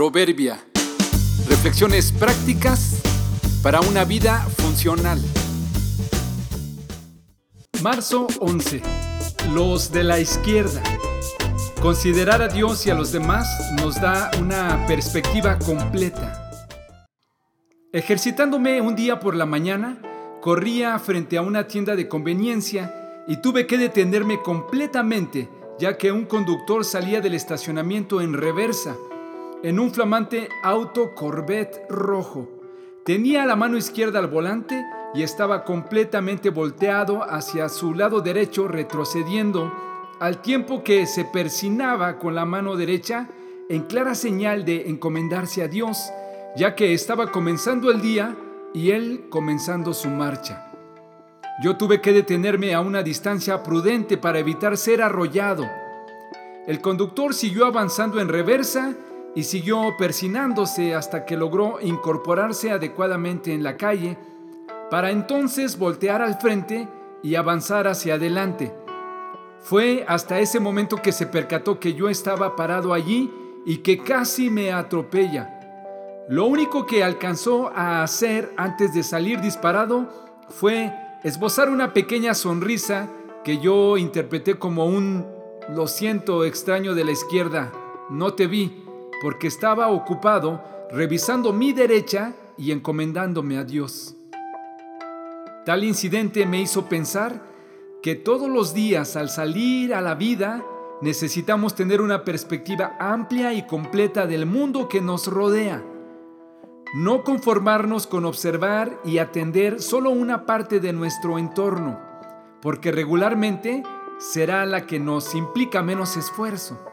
Proverbia. Reflexiones prácticas para una vida funcional. Marzo 11. Los de la izquierda. Considerar a Dios y a los demás nos da una perspectiva completa. Ejercitándome un día por la mañana, corría frente a una tienda de conveniencia y tuve que detenerme completamente ya que un conductor salía del estacionamiento en reversa, en un flamante auto Corvette rojo. Tenía la mano izquierda al volante y estaba completamente volteado hacia su lado derecho retrocediendo, al tiempo que se persinaba con la mano derecha en clara señal de encomendarse a Dios, ya que estaba comenzando el día y él comenzando su marcha. Yo tuve que detenerme a una distancia prudente para evitar ser arrollado. El conductor siguió avanzando en reversa y siguió persinándose hasta que logró incorporarse adecuadamente en la calle, para entonces voltear al frente y avanzar hacia adelante. Fue hasta ese momento que se percató que yo estaba parado allí y que casi me atropella. Lo único que alcanzó a hacer antes de salir disparado fue esbozar una pequeña sonrisa que yo interpreté como un lo siento extraño de la izquierda, no te vi, porque estaba ocupado revisando mi derecha y encomendándome a Dios. Tal incidente me hizo pensar que todos los días al salir a la vida necesitamos tener una perspectiva amplia y completa del mundo que nos rodea no conformarnos con observar y atender solo una parte de nuestro entorno, porque regularmente será la que nos implica menos esfuerzo.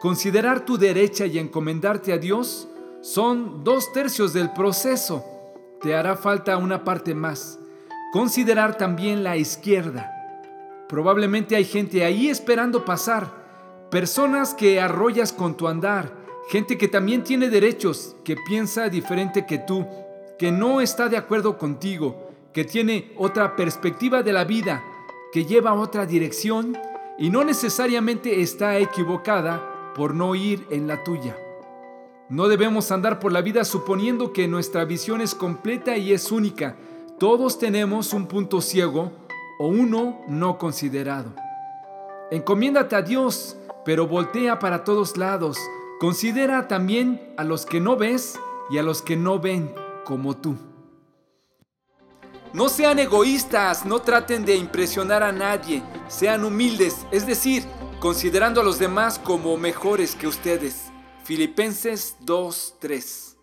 Considerar tu derecha y encomendarte a Dios son dos tercios del proceso. Te hará falta una parte más. Considerar también la izquierda. Probablemente hay gente ahí esperando pasar, personas que arrollas con tu andar, Gente que también tiene derechos, que piensa diferente que tú, que no está de acuerdo contigo, que tiene otra perspectiva de la vida, que lleva otra dirección y no necesariamente está equivocada por no ir en la tuya. No debemos andar por la vida suponiendo que nuestra visión es completa y es única. Todos tenemos un punto ciego o uno no considerado. Encomiéndate a Dios, pero voltea para todos lados Considera también a los que no ves y a los que no ven como tú. No sean egoístas, no traten de impresionar a nadie, sean humildes, es decir, considerando a los demás como mejores que ustedes. Filipenses 2.3